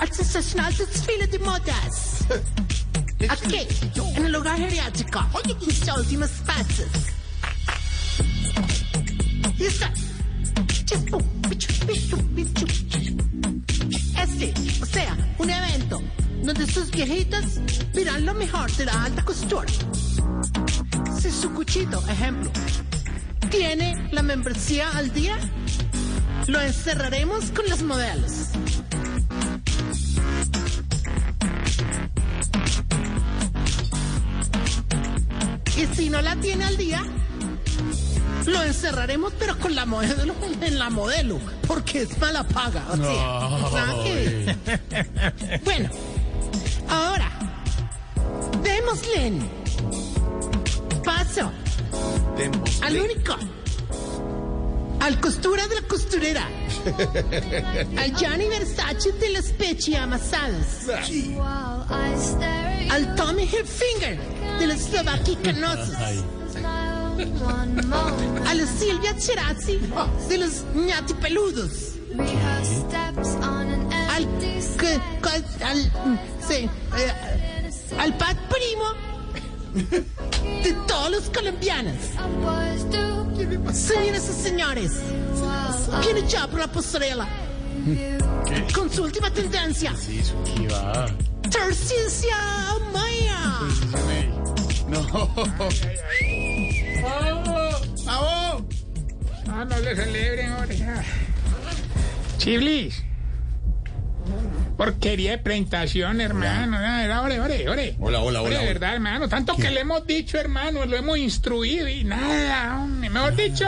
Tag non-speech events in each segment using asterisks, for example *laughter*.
al desfile de modas. Aquí, en el hogar geriátrico, mis últimos pasos. Y está. Este, o sea, un evento donde sus viejitas verán lo mejor de la alta costura. Si su cuchito, ejemplo, tiene la membresía al día, lo encerraremos con los modelos. Y si no la tiene al día, lo encerraremos, pero con la modelo, en la modelo, porque es mala paga. O. *laughs* Bueno, ahora, démosle. Paso. Al único, al costura de la costurera, *laughs* al Gianni Versace de las pechi amasadas, al Tommy Hilfiger de los slovaquicanos, a la Silvia Cherazzi de los ñatipeludos, al, que- que- al, sí, eh, al Pat Primo de todos los colombianos. Señoras y señores, viene ya por la pasarela con su última tendencia. Tercicia Maya. ¡Bravo! No, no le celebren, hombre. Chiblis. Porquería de presentación, hermano. Ah, Era, ore, ore, ore. Hola, hola, hola, de verdad, hermano. Tanto que le hemos dicho, hermano, lo hemos instruido y nada, hombre. Mejor dicho,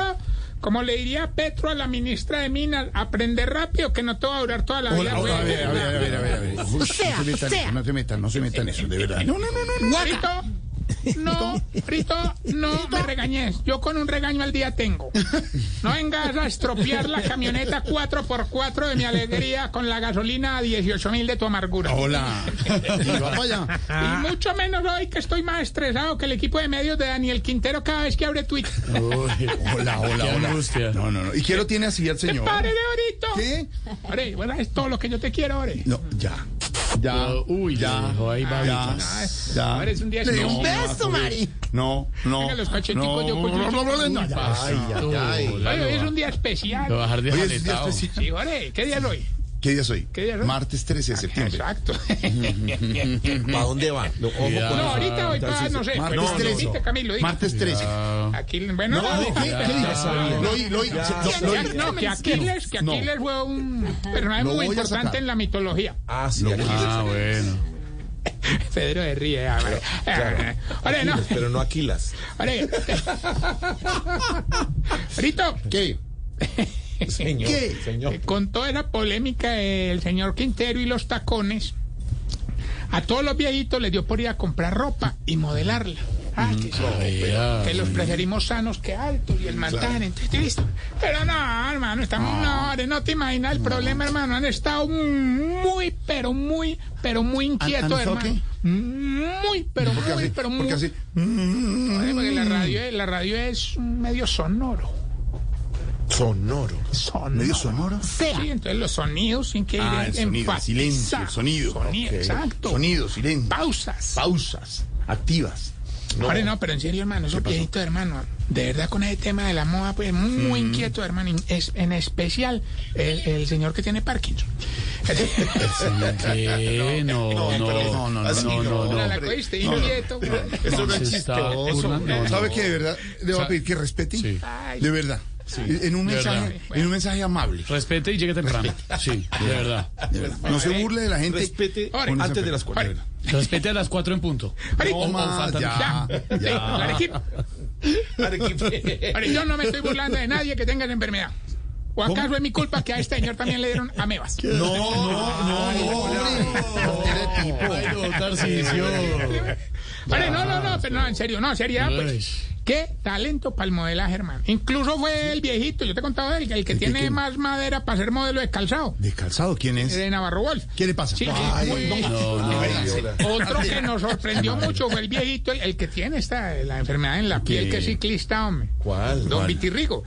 como le diría Petro a la ministra de Minas, aprender rápido que no te va a durar toda la vida. Hola, hola, a ver, a ver, a ver, a ver, a ver. O sea, no se metan o sea. eso, no se metan, no se metan eso, de verdad. No, no, no, no. *laughs* No, Frito, no me regañes. Yo con un regaño al día tengo. No vengas a estropear la camioneta 4x4 de mi alegría con la gasolina a 18 mil de tu amargura. Hola. *laughs* Y mucho menos hoy que estoy más estresado que el equipo de medios de Daniel Quintero cada vez que abre Twitter. Hola, hola, hola. No, no, no. ¿Y qué lo tiene así el señor? ¡Pare de ahorita! ¿Qué? Ore, bueno, es todo lo que yo te quiero, Ore. No, ya. Ya. Uy, ya. Ya. Ya. Ahora es un día Le un beso, Mari. No, no. Venga, los cacheticos, no, yo con-. Ay, ay, ay. Hoy es un día especial. Es un día. Sí, ¿qué día es hoy? ¿Qué día soy? ¿Qué día es hoy? Martes 13 de septiembre. Exacto. *laughs* ¿Para dónde va? No, ojo con No, ahorita hoy pa, no sé. Martes pero no, 13. dijiste, Camilo. Martes 13. Aquí, bueno, no, No, ¿qué, no, ¿qué? Lo oí, lo oí. Sí, No, no, que Aquiles, que No. Aquiles fue un personaje muy voy importante en la mitología. Ah, sí. Ah, bueno. *laughs* Pedro de Ríe. ah, vale. Ah, Ore, no. Aquiles, pero no Aquilas. Ore. Frito, *laughs* ¿Qué? *laughs* Señor, ¿Qué? señor. con toda esa polémica del señor Quintero y los tacones, a todos los viejitos les dio por ir a comprar ropa y modelarla. Ah, que, sí, Vea. que los preferimos sanos que altos y el mantar, entonces, ¿listo? Pero no, hermano, estamos, no, Ore, no te imaginas el problema, hermano, han estado muy, pero muy, pero muy inquietos, ¿Han estado hermano. Muy, pero ¿Por qué muy, así? pero muy. ¿Por qué así? Mm, porque la radio, es- la radio es un medio sonoro. Sonoro. Sonoro. ¿Medio sonoro? Sea. Sí, entonces los sonidos sin que ir Ah, en el sonido, el silencio, el sonido. Sonido, Ok. exacto. Sonido, silencio. Pausas. Pausas. Activas. Ahora no, pero en serio, hermano, esos viejitos, hermano, de verdad con ese tema de la moda, pues muy Mm. inquieto, hermano, en- es, en especial el, el señor que tiene Parkinson. ¿Qué? *laughs* No, no, no, no, no, no, no. la cogiste, inquieto. Eso no es Se está chistoso. burlando. No, no. ¿Sabe qué? De verdad, le voy a pedir que respete. Sí. De verdad. En un mensaje, verdad. en un mensaje amable. Respete y llegue temprano. Sí, de verdad. De verdad. No se burle de la gente. Respete antes de las cuatro. Respete a las 4 en punto. No más, ya, Ya, yo no me estoy burlando de nadie que tenga enfermedad. ¿O acaso es mi culpa que a este señor también le dieron amebas? No, no, no, no, no, no, no, no, no, en serio, no, seriedad, pues. Uy. Qué talento para el modelaje, hermano. Incluso fue el viejito, yo te he contado el, el que ¿El qué, tiene quién? más madera para ser modelo de calzado. ¿De calzado quién es? De Navarro Wolf. ¿Qué le pasa? Sí, Ay, muy- no, Otro que nos sorprendió mucho fue el viejito, el, el que tiene esta, la enfermedad en la piel, que es ciclista, hombre. ¿Cuál? Don Vitirrigo.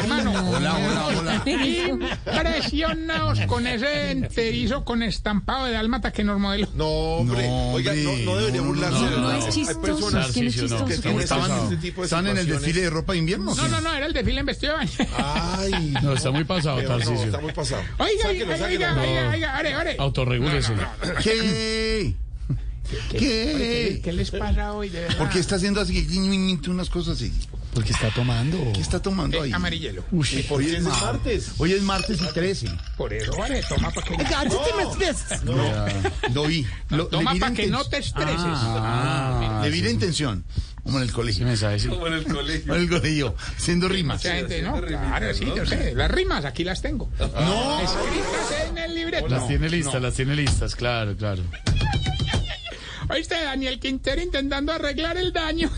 Hermano, Hola, hola, hola. impresionados con ese enterizo con estampado de dálmata que nos modeló. No, hombre. No, Oiga, no, no debería no, no, burlarse no, es chistoso. Hay personas ¿Quién es Narciso, no. que este tipo de estaban en el desfile de ropa de invierno? No, no, no, era el desfile en vestido de baño. Ay. *laughs* No, está muy pasado, no, Tarcisio. está muy pasado. Oiga, oiga, oiga, oiga, oiga, ore, ore. Autorregúlese. ¿Qué? ¿Qué, ¿Qué? ¿Qué les pasa hoy, de verdad? ¿Por qué está haciendo así? Unas cosas así. Porque está tomando. ¿Qué está tomando ahí? Eh, amarillelo. ¿Y por qué es martes? Hoy es martes y 13. Por eso, ore, toma para que, me estresas. Lo vi. Lo, toma le vi la pa' que no te estreses. Ah, Le vi la intención. Como en el ¿Qué colegio. Sí. Como en el colegio. En el colegio. Haciendo rimas. Mucha gente, ¿no? Claro, sí, yo sé. Las rimas aquí las tengo. No. Escritas en el libreto. Las tiene listas, las tiene listas, claro, claro. Oíste, Daniel Quintero intentando arreglar el daño.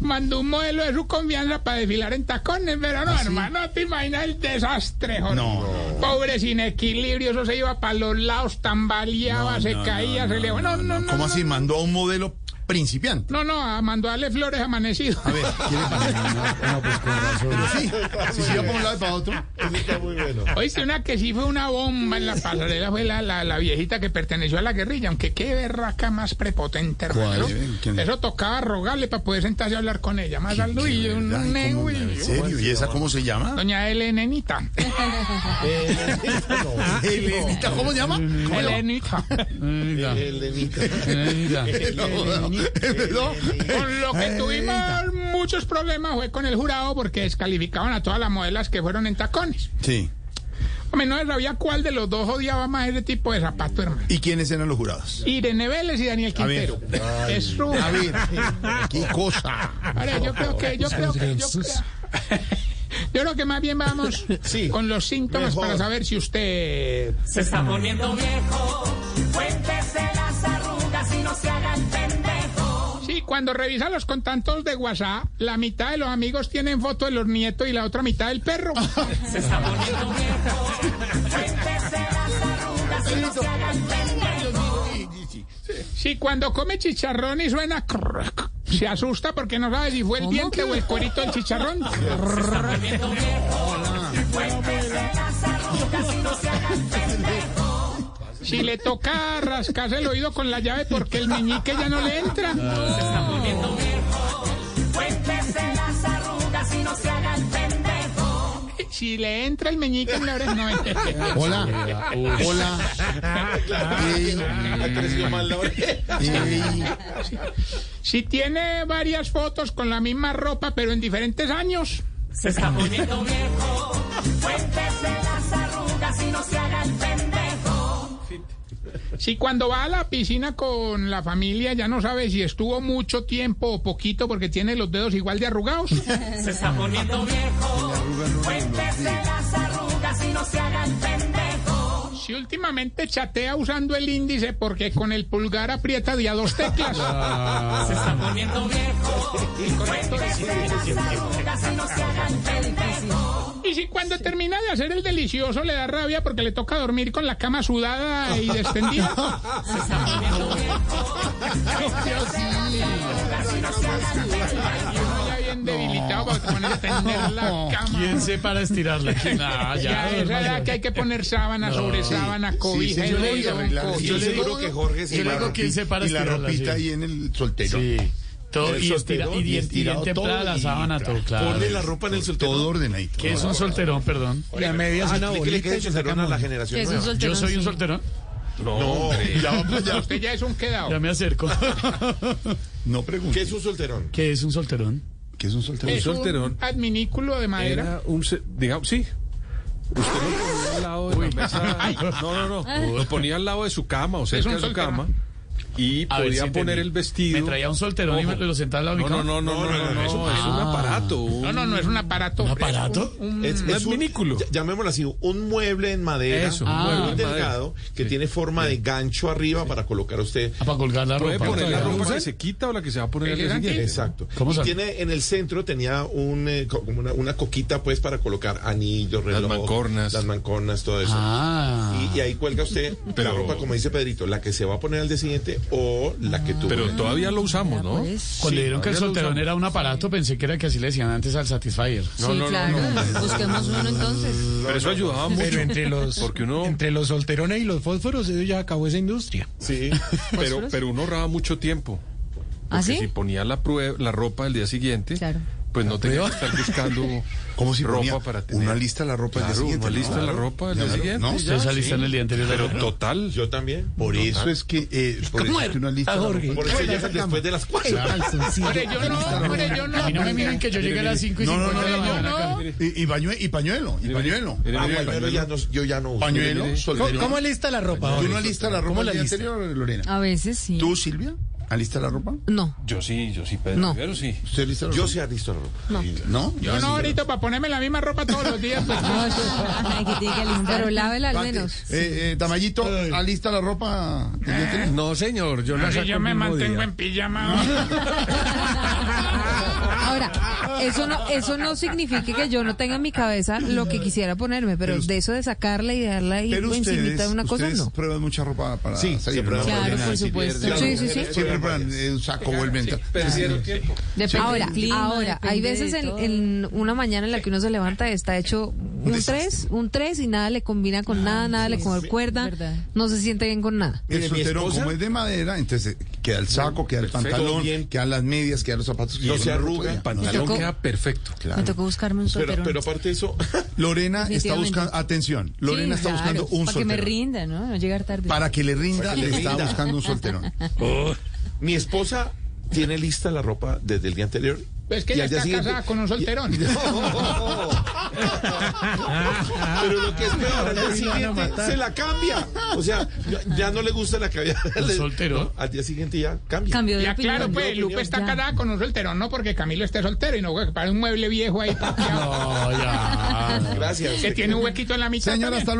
Mandó un modelo de su confianza para desfilar en tacones, pero no, hermano, te imaginas el desastre, joder. No. Pobre sin equilibrio, eso se iba para los lados, tambaleaba, se No, caía, se le... No, no, no. ¿Cómo así? Mandó a un modelo principiante. No, no, a- mandó a darle flores amanecido. A ver, ¿qué le pasa? No, pues con razón. Sí, si se iba para un lado y para otro. Está muy bueno. Oíste, una que sí fue una bomba en la pasarela fue la, la, la viejita que perteneció a la guerrilla, aunque qué berraca más prepotente, hermano. ¿Quién? Eso tocaba rogarle para poder sentarse a hablar con ella. Más alto y ¿De un nego ¿En serio? ¿Y esa cómo se llama? Doña Elenenita. *laughs* Elenita, ¿cómo se llama? Elenita. Mira, Elenita. *laughs* *laughs* No, Con lo que Elenita. tuvimos muchos problemas fue con el jurado porque descalificaban a todas las modelas que fueron en tacones. Sí. Hombre, no sabía cuál de los dos odiaba más ese tipo de zapato, hermano. ¿Y quiénes eran los jurados? Irene Vélez y Daniel A ver. Quintero. Eso. A ver, qué cosa. Ahora, yo creo que, yo creo que, yo creo, yo creo que más bien vamos Sí, con los síntomas mejor. para saber si usted Se está poniendo viejo, cuéntese cuando revisa los contactos de WhatsApp, la mitad de los amigos tienen foto de los nietos y la otra mitad del perro. *laughs* Se está poniendo viejo. Sí, cuando come chicharrón y suena crrrc, se asusta porque no sabe si fue el diente o el cuerito del chicharrón. *laughs* Se pendejo. Si le toca rascarse el oído con la llave porque el meñique ya no le entra. Se está poniendo viejo, cuéntese las arrugas y no se haga el pendejo. Si le entra el meñique en la oreja, no entra. Hola. Hola. Ey, Ha crecido mal la oreja. ey. Si tiene varias fotos con la misma ropa pero en diferentes años. Se está poniendo viejo, Si cuando va a la piscina con la familia ya no sabe si estuvo mucho tiempo o poquito porque tiene los dedos igual de arrugados. Se está poniendo viejo, cuéntese las arrugas y no se haga el pendejo. Si últimamente chatea usando el índice porque con el pulgar aprieta de a dos teclas. Se está poniendo viejo, *laughs* cuéntese las arrugas y no se haga el pendejo. Y si cuando termina de hacer el delicioso le da rabia porque le toca dormir con la cama sudada y Ya bien debilitado para poner a tender la cama. ¿Quién se para estirarla? *laughs* Ah, Ya, ya, esa edad que hay que poner sábana sobre sábana, cobija. Yo seguro sí. que Jorge se Yo le la digo quién se para Y la ropita sí. ahí en el soltero. Sí. Todo, El y, estira, solterón, y, y y estirado bien templada todo, la y sábana, todo, claro. Pone la ropa en el soltero. Todo ordenadito. ¿Qué es un solterón, perdón? La media ah, no, que es solterón a la generación Que es un nueva. solterón, Yo soy un solterón. No, Ya vamos, ya. *laughs* Usted ya es un quedado. Ya me acerco. *laughs* No ¿qué pregunte. es un solterón? ¿Qué es un solterón? ¿Qué es un soltero? Es un solterón. adminículo de madera. Era un, digamos, sí. Usted lo ponía al lado de la mesa. *laughs* No, no, no. Lo ponía al lado de su cama o cerca de su solterón. cama. Y A podía si poner entendí. el vestido. Me traía un solterón y me Ojo. lo sentaba al lado de No, mi no, cama. no, no, no, no, no, es un- es un aparato. un- No, no, no es un aparato. ¿Un aparato? Es un- Es, Un es un, adminículo. ll- llamémoslo así, un mueble en madera, Eso, un un mueble delgado que tiene forma de gancho arriba para colocar usted. Ah, para colgar la Puede ropa. poner la ¿Todavía ropa que se quita o la que se va a poner Elegante. siguiente. Exacto. ¿Cómo y tiene en el centro tenía un eh, co- como una, una coquita pues para colocar anillos, reloj, mancornas. las mancornas, todo eso. Ah. Y, y ahí cuelga usted la ropa, como dice Pedrito, la que se va a poner al día siguiente o la que tuvo. Pero todavía lo usamos, ¿no? Cuando dijeron que el solterón era un aparato, pensé que era que así le decían antes al Satisfyer. No, sí, no, no, claro. no. Busquemos uno entonces. Pero eso ayudaba mucho. Pero entre los, Porque uno, entre los solterones y los fósforos, eso ya acabó esa industria. Sí. *laughs* pero, pero uno ahorraba mucho tiempo. ¿Ah, Porque sí? si ponía la, prue- la ropa el día siguiente, Claro. Pues no tenía que estar buscando *laughs* ¿Cómo si ropa ponía para tener. una lista de la ropa del día Claro, siguiente? Una lista de la Claro. ropa del Ya, día siguiente. ¿no? ya, Ustedes saliste en el día anterior. Pero ¿no? total. Yo también. Por eso es que, eh, por eso es que una lista la ropa- Por eso llegan después de las cuatro. Hombre, yo no, hombre, yo no. A mí no me miren que yo llegué a las 5 y No, no, 50 de la no, yo no. Y, pañuelo, y pañuelo. Ah, yo ya no uso. Pañuelo, ¿Cómo, cómo alista la ropa? ¿Tú Jorge? no alistas la ropa ¿Cómo el la día lista? anterior, Lorena? A veces sí. ¿Tú, Silvia? ¿Alista la ropa? No. Yo sí, yo sí, Pedro. No. Rivero sí. ¿Usted alista la Yo ropa? sí alisto la ropa. No. ¿No? Yo no, ahorita para ponerme la misma ropa todos los días. Pues, *laughs* Ay, que tiene que alistar. Pero lávela al menos. Eh, eh, Tamayito, ¿alista la ropa? anterior? No, señor, yo no, la si saco yo me mantengo día. en pijama. *laughs* *laughs* Ahora, eso no, eso no significa que yo no tenga en mi cabeza lo que quisiera ponerme, pero de eso de sacarla y dejarla ahí Pero encimita ustedes, de una cosa, ustedes no. prueban mucha ropa para Sí, salir. Claro, por si supuesto. pierde, Sí, sí, sí. Siempre prueban eh, un saco o el menta. Ahora, clima, ahora, hay veces en, en una mañana en la que uno se levanta está hecho un desastre. 3, un 3 y nada le combina con nada, nada le concuerda, verdad. no se siente bien con nada. El esposa- como es de madera, entonces eh, queda el saco, queda el Perfecto, pantalón, bien. quedan las medias, quedan los zapatos. No se arruga. El pantalón tocó- queda perfecto. Me tocó buscarme un Pero, solterón. pero aparte de eso, *laughs* Lorena está buscando, atención, Lorena Sí, está claro, buscando un Para que me rinda, ¿no? No llegar tarde. Para que le rinda, le está buscando un solterón. *laughs* mi esposa tiene lista la ropa desde el día anterior. Es que ella está casada con un solterón. *laughs* Pero lo que es peor, al día siguiente se la cambia. O sea, ya, no le gusta la que había. ¿Un soltero? Al día siguiente ya cambia. Cambio de Ya opinión. claro, pues opinión. Lupe está casada con un solterón, no porque Camilo esté soltero y no que para un mueble viejo ahí *laughs* No, ya. Gracias. que tiene un huequito en la mitad. Señora, también. hasta